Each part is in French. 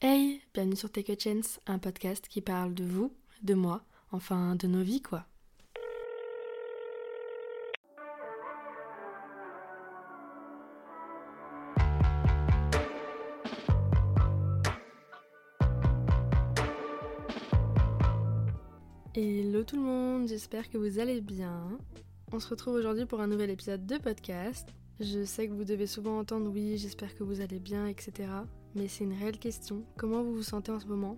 Hey, bienvenue sur Take a Chance, un podcast qui parle de vous, de moi, enfin de nos vies quoi. Hello tout le monde, j'espère que vous allez bien. On se retrouve aujourd'hui pour un nouvel épisode de podcast. Je sais que vous devez souvent entendre oui, j'espère que vous allez bien, etc mais c'est une réelle question. Comment vous vous sentez en ce moment?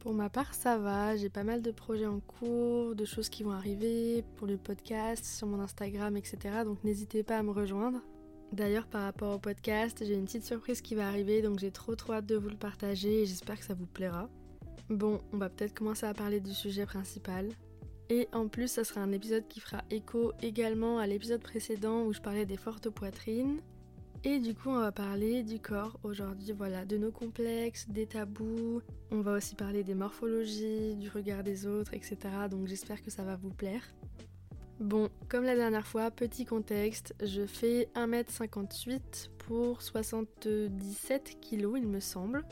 Pour ma part, ça va. J'ai pas mal de projets en cours, de choses qui vont arriver pour le podcast, sur mon Instagram, etc. Donc n'hésitez pas à me rejoindre. D'ailleurs, par rapport au podcast, j'ai une petite surprise qui va arriver, donc j'ai trop trop hâte de vous le partager et j'espère que ça vous plaira. Bon, on va peut-être commencer à parler du sujet principal. Et en plus, ça sera un épisode qui fera écho également à l'épisode précédent où je parlais des fortes poitrines. Et du coup, on va parler du corps aujourd'hui, voilà, de nos complexes, des tabous. On va aussi parler des morphologies, du regard des autres, etc. Donc j'espère que ça va vous plaire. Bon, comme la dernière fois, petit contexte, je fais 1m58 pour 77 kg, il me semble.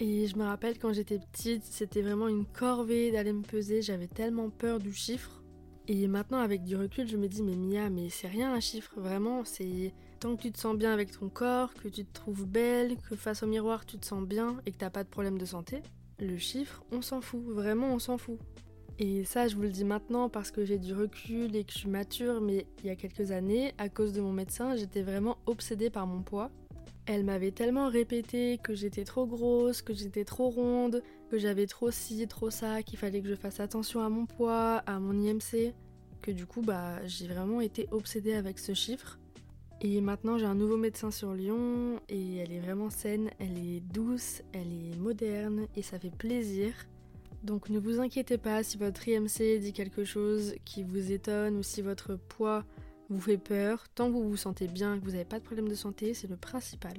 Et je me rappelle quand j'étais petite, c'était vraiment une corvée d'aller me peser, j'avais tellement peur du chiffre. Et maintenant, avec du recul, je me dis, mais Mia, mais c'est rien un chiffre, vraiment, c'est tant que tu te sens bien avec ton corps, que tu te trouves belle, que face au miroir tu te sens bien et que t'as pas de problème de santé, le chiffre, on s'en fout, vraiment on s'en fout. Et ça, je vous le dis maintenant parce que j'ai du recul et que je suis mature, mais il y a quelques années, à cause de mon médecin, j'étais vraiment obsédée par mon poids. Elle m'avait tellement répété que j'étais trop grosse, que j'étais trop ronde, que j'avais trop ci, trop ça, qu'il fallait que je fasse attention à mon poids, à mon IMC, que du coup, bah, j'ai vraiment été obsédée avec ce chiffre. Et maintenant, j'ai un nouveau médecin sur Lyon et elle est vraiment saine, elle est douce, elle est moderne et ça fait plaisir. Donc ne vous inquiétez pas si votre IMC dit quelque chose qui vous étonne ou si votre poids vous fait peur. Tant que vous vous sentez bien, que vous n'avez pas de problème de santé, c'est le principal.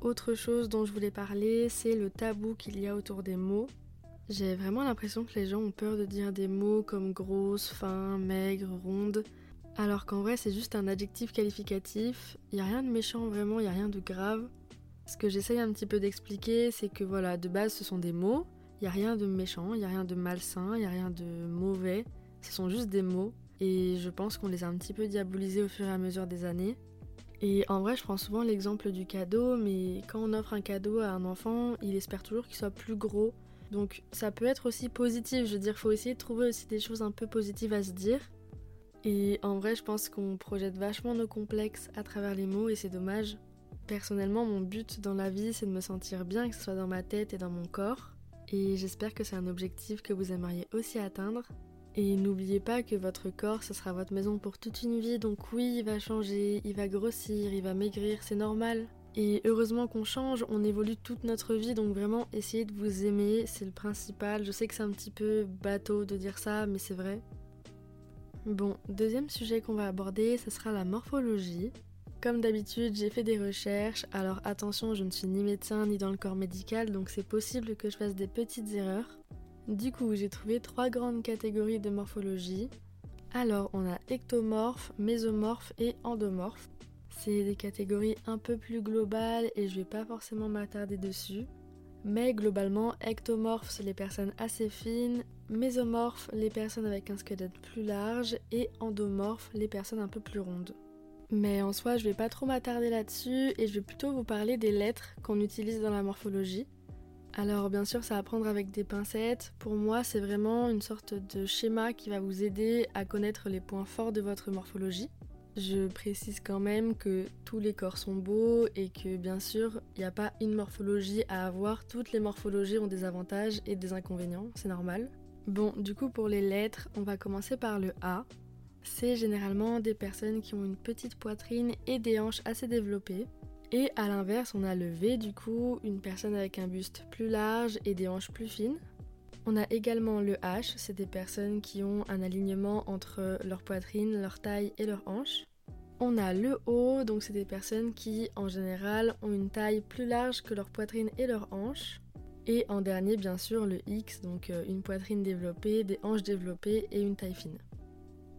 Autre chose dont je voulais parler, c'est le tabou qu'il y a autour des mots. J'ai vraiment l'impression que les gens ont peur de dire des mots comme grosse, fin, maigre, ronde. Alors qu'en vrai, c'est juste un adjectif qualificatif. Il n'y a rien de méchant vraiment, il n'y a rien de grave. Ce que j'essaye un petit peu d'expliquer, c'est que voilà, de base, ce sont des mots. Il n'y a rien de méchant, il n'y a rien de malsain, il n'y a rien de mauvais. Ce sont juste des mots. Et je pense qu'on les a un petit peu diabolisés au fur et à mesure des années. Et en vrai, je prends souvent l'exemple du cadeau, mais quand on offre un cadeau à un enfant, il espère toujours qu'il soit plus gros. Donc ça peut être aussi positif, je veux dire, faut essayer de trouver aussi des choses un peu positives à se dire. Et en vrai, je pense qu'on projette vachement nos complexes à travers les mots et c'est dommage. Personnellement, mon but dans la vie, c'est de me sentir bien, que ce soit dans ma tête et dans mon corps. Et j'espère que c'est un objectif que vous aimeriez aussi atteindre. Et n'oubliez pas que votre corps, ce sera votre maison pour toute une vie, donc oui, il va changer, il va grossir, il va maigrir, c'est normal. Et heureusement qu'on change, on évolue toute notre vie, donc vraiment essayez de vous aimer, c'est le principal. Je sais que c'est un petit peu bateau de dire ça, mais c'est vrai. Bon, deuxième sujet qu'on va aborder, ce sera la morphologie. Comme d'habitude, j'ai fait des recherches, alors attention, je ne suis ni médecin ni dans le corps médical, donc c'est possible que je fasse des petites erreurs. Du coup, j'ai trouvé trois grandes catégories de morphologie. Alors, on a ectomorphe, mésomorphe et endomorphe. C'est des catégories un peu plus globales et je vais pas forcément m'attarder dessus. Mais globalement, ectomorphe, c'est les personnes assez fines, mésomorphe, les personnes avec un squelette plus large, et endomorphe, les personnes un peu plus rondes. Mais en soi, je vais pas trop m'attarder là-dessus et je vais plutôt vous parler des lettres qu'on utilise dans la morphologie. Alors bien sûr, ça va prendre avec des pincettes. Pour moi, c'est vraiment une sorte de schéma qui va vous aider à connaître les points forts de votre morphologie. Je précise quand même que tous les corps sont beaux et que bien sûr, il n'y a pas une morphologie à avoir. Toutes les morphologies ont des avantages et des inconvénients, c'est normal. Bon, du coup, pour les lettres, on va commencer par le A. C'est généralement des personnes qui ont une petite poitrine et des hanches assez développées. Et à l'inverse, on a le V, du coup, une personne avec un buste plus large et des hanches plus fines. On a également le H, c'est des personnes qui ont un alignement entre leur poitrine, leur taille et leurs hanches. On a le O, donc c'est des personnes qui en général ont une taille plus large que leur poitrine et leurs hanches. Et en dernier, bien sûr, le X, donc euh, une poitrine développée, des hanches développées et une taille fine.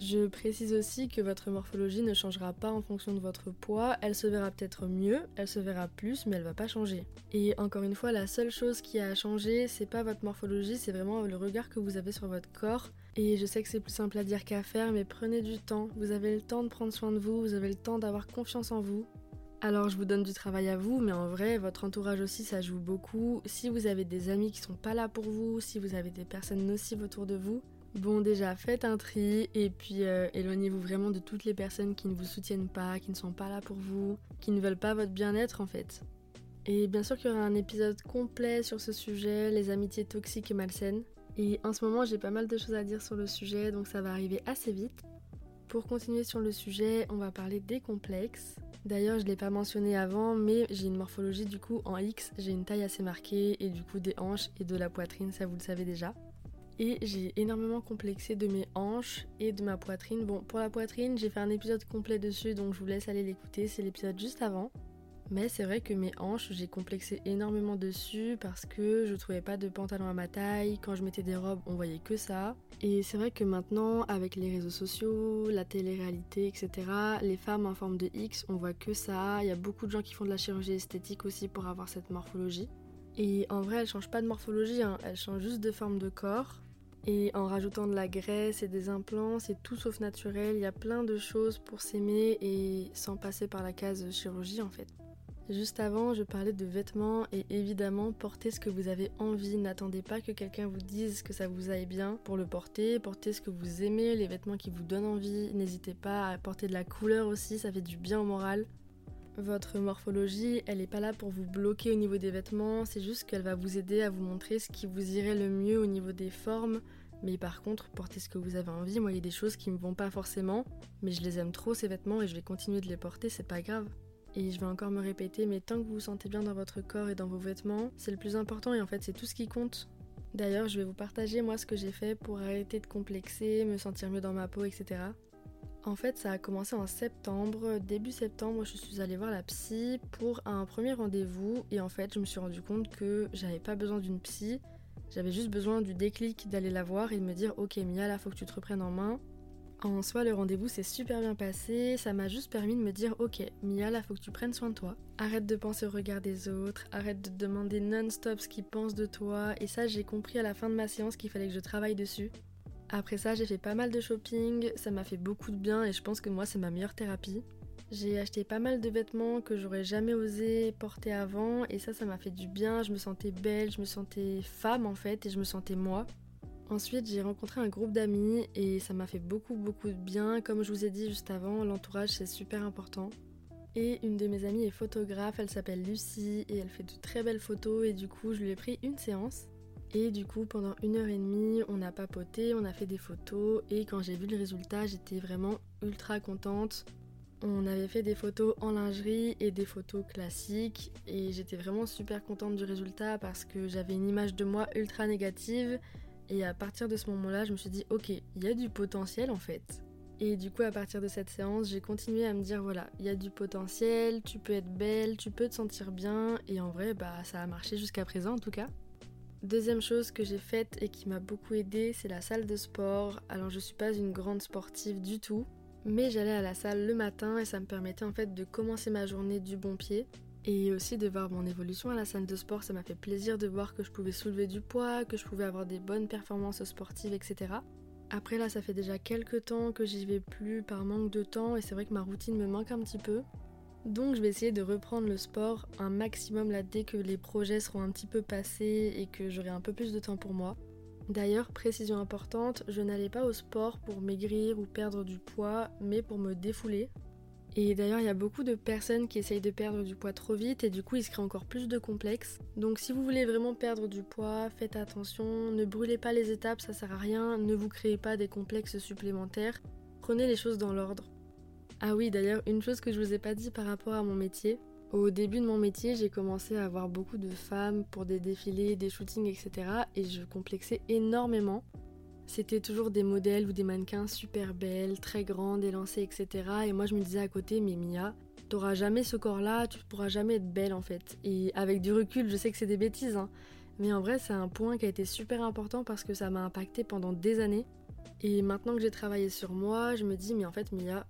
Je précise aussi que votre morphologie ne changera pas en fonction de votre poids, elle se verra peut-être mieux, elle se verra plus, mais elle va pas changer. Et encore une fois, la seule chose qui a changé, c'est pas votre morphologie, c'est vraiment le regard que vous avez sur votre corps. Et je sais que c'est plus simple à dire qu'à faire, mais prenez du temps, vous avez le temps de prendre soin de vous, vous avez le temps d'avoir confiance en vous. Alors je vous donne du travail à vous, mais en vrai, votre entourage aussi, ça joue beaucoup. Si vous avez des amis qui sont pas là pour vous, si vous avez des personnes nocives autour de vous, Bon, déjà, faites un tri et puis euh, éloignez-vous vraiment de toutes les personnes qui ne vous soutiennent pas, qui ne sont pas là pour vous, qui ne veulent pas votre bien-être en fait. Et bien sûr qu'il y aura un épisode complet sur ce sujet, les amitiés toxiques et malsaines. Et en ce moment, j'ai pas mal de choses à dire sur le sujet, donc ça va arriver assez vite. Pour continuer sur le sujet, on va parler des complexes. D'ailleurs, je ne l'ai pas mentionné avant, mais j'ai une morphologie du coup en X, j'ai une taille assez marquée et du coup des hanches et de la poitrine, ça vous le savez déjà. Et j'ai énormément complexé de mes hanches et de ma poitrine. Bon, pour la poitrine, j'ai fait un épisode complet dessus, donc je vous laisse aller l'écouter, c'est l'épisode juste avant. Mais c'est vrai que mes hanches, j'ai complexé énormément dessus parce que je trouvais pas de pantalon à ma taille. Quand je mettais des robes, on voyait que ça. Et c'est vrai que maintenant, avec les réseaux sociaux, la télé-réalité, etc., les femmes en forme de X, on voit que ça. Il y a beaucoup de gens qui font de la chirurgie esthétique aussi pour avoir cette morphologie. Et en vrai, elle change pas de morphologie, hein. elle change juste de forme de corps. Et en rajoutant de la graisse et des implants, c'est tout sauf naturel. Il y a plein de choses pour s'aimer et sans passer par la case chirurgie en fait. Juste avant, je parlais de vêtements et évidemment, portez ce que vous avez envie. N'attendez pas que quelqu'un vous dise que ça vous aille bien pour le porter. Portez ce que vous aimez, les vêtements qui vous donnent envie. N'hésitez pas à porter de la couleur aussi, ça fait du bien au moral. Votre morphologie, elle n'est pas là pour vous bloquer au niveau des vêtements, c'est juste qu'elle va vous aider à vous montrer ce qui vous irait le mieux au niveau des formes. Mais par contre, portez ce que vous avez envie. Moi, il y a des choses qui me vont pas forcément, mais je les aime trop ces vêtements et je vais continuer de les porter, c'est pas grave. Et je vais encore me répéter, mais tant que vous vous sentez bien dans votre corps et dans vos vêtements, c'est le plus important et en fait, c'est tout ce qui compte. D'ailleurs, je vais vous partager moi ce que j'ai fait pour arrêter de complexer, me sentir mieux dans ma peau, etc. En fait, ça a commencé en septembre. Début septembre, je suis allée voir la psy pour un premier rendez-vous. Et en fait, je me suis rendu compte que j'avais pas besoin d'une psy. J'avais juste besoin du déclic d'aller la voir et de me dire Ok, Mia, là, faut que tu te reprennes en main. En soi, le rendez-vous s'est super bien passé. Ça m'a juste permis de me dire Ok, Mia, là, faut que tu prennes soin de toi. Arrête de penser au regard des autres. Arrête de demander non-stop ce qu'ils pensent de toi. Et ça, j'ai compris à la fin de ma séance qu'il fallait que je travaille dessus. Après ça, j'ai fait pas mal de shopping, ça m'a fait beaucoup de bien et je pense que moi, c'est ma meilleure thérapie. J'ai acheté pas mal de vêtements que j'aurais jamais osé porter avant et ça, ça m'a fait du bien. Je me sentais belle, je me sentais femme en fait et je me sentais moi. Ensuite, j'ai rencontré un groupe d'amis et ça m'a fait beaucoup beaucoup de bien. Comme je vous ai dit juste avant, l'entourage c'est super important. Et une de mes amies est photographe, elle s'appelle Lucie et elle fait de très belles photos et du coup je lui ai pris une séance. Et du coup, pendant une heure et demie, on a papoté, on a fait des photos. Et quand j'ai vu le résultat, j'étais vraiment ultra contente. On avait fait des photos en lingerie et des photos classiques. Et j'étais vraiment super contente du résultat parce que j'avais une image de moi ultra négative. Et à partir de ce moment-là, je me suis dit, ok, il y a du potentiel en fait. Et du coup, à partir de cette séance, j'ai continué à me dire, voilà, il y a du potentiel, tu peux être belle, tu peux te sentir bien. Et en vrai, bah, ça a marché jusqu'à présent en tout cas. Deuxième chose que j'ai faite et qui m'a beaucoup aidée, c'est la salle de sport. Alors je suis pas une grande sportive du tout, mais j'allais à la salle le matin et ça me permettait en fait de commencer ma journée du bon pied et aussi de voir mon évolution à la salle de sport. Ça m'a fait plaisir de voir que je pouvais soulever du poids, que je pouvais avoir des bonnes performances sportives, etc. Après là, ça fait déjà quelques temps que j'y vais plus par manque de temps et c'est vrai que ma routine me manque un petit peu. Donc je vais essayer de reprendre le sport un maximum là dès que les projets seront un petit peu passés et que j'aurai un peu plus de temps pour moi. D'ailleurs, précision importante, je n'allais pas au sport pour maigrir ou perdre du poids, mais pour me défouler. Et d'ailleurs, il y a beaucoup de personnes qui essayent de perdre du poids trop vite et du coup, ils se créent encore plus de complexes. Donc si vous voulez vraiment perdre du poids, faites attention, ne brûlez pas les étapes, ça sert à rien, ne vous créez pas des complexes supplémentaires. Prenez les choses dans l'ordre. Ah oui, d'ailleurs, une chose que je vous ai pas dit par rapport à mon métier. Au début de mon métier, j'ai commencé à avoir beaucoup de femmes pour des défilés, des shootings, etc. Et je complexais énormément. C'était toujours des modèles ou des mannequins super belles, très grandes, élancées, etc. Et moi, je me disais à côté, mais Mia, t'auras jamais ce corps-là, tu pourras jamais être belle en fait. Et avec du recul, je sais que c'est des bêtises, hein. Mais en vrai, c'est un point qui a été super important parce que ça m'a impacté pendant des années. Et maintenant que j'ai travaillé sur moi, je me dis mais en fait Mia,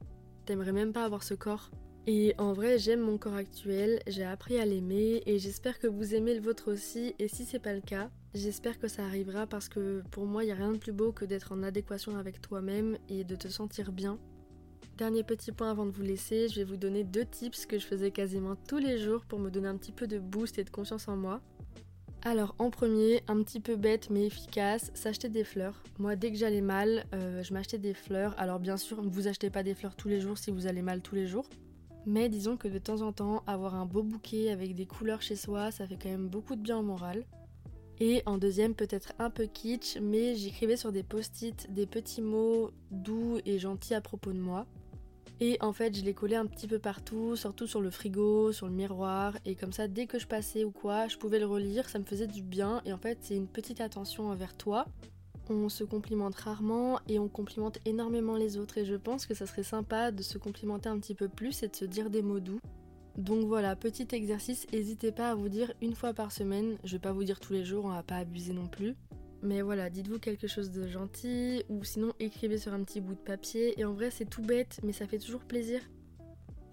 t'aimerais même pas avoir ce corps. Et en vrai, j'aime mon corps actuel, j'ai appris à l'aimer et j'espère que vous aimez le vôtre aussi. Et si c'est pas le cas, j'espère que ça arrivera parce que pour moi, il n'y a rien de plus beau que d'être en adéquation avec toi-même et de te sentir bien. Dernier petit point avant de vous laisser, je vais vous donner deux tips que je faisais quasiment tous les jours pour me donner un petit peu de boost et de confiance en moi. Alors en premier, un petit peu bête mais efficace, s'acheter des fleurs. Moi dès que j'allais mal, euh, je m'achetais des fleurs. Alors bien sûr, vous achetez pas des fleurs tous les jours si vous allez mal tous les jours. Mais disons que de temps en temps, avoir un beau bouquet avec des couleurs chez soi, ça fait quand même beaucoup de bien au moral. Et en deuxième, peut-être un peu kitsch, mais j'écrivais sur des post-it des petits mots doux et gentils à propos de moi. Et en fait, je les collais un petit peu partout, surtout sur le frigo, sur le miroir. Et comme ça, dès que je passais ou quoi, je pouvais le relire, ça me faisait du bien. Et en fait, c'est une petite attention envers toi. On se complimente rarement et on complimente énormément les autres. Et je pense que ça serait sympa de se complimenter un petit peu plus et de se dire des mots doux. Donc voilà, petit exercice, n'hésitez pas à vous dire une fois par semaine. Je vais pas vous dire tous les jours, on va pas abuser non plus. Mais voilà, dites-vous quelque chose de gentil ou sinon écrivez sur un petit bout de papier. Et en vrai, c'est tout bête, mais ça fait toujours plaisir.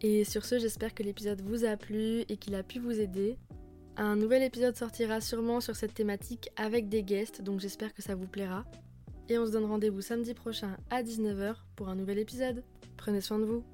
Et sur ce, j'espère que l'épisode vous a plu et qu'il a pu vous aider. Un nouvel épisode sortira sûrement sur cette thématique avec des guests, donc j'espère que ça vous plaira. Et on se donne rendez-vous samedi prochain à 19h pour un nouvel épisode. Prenez soin de vous.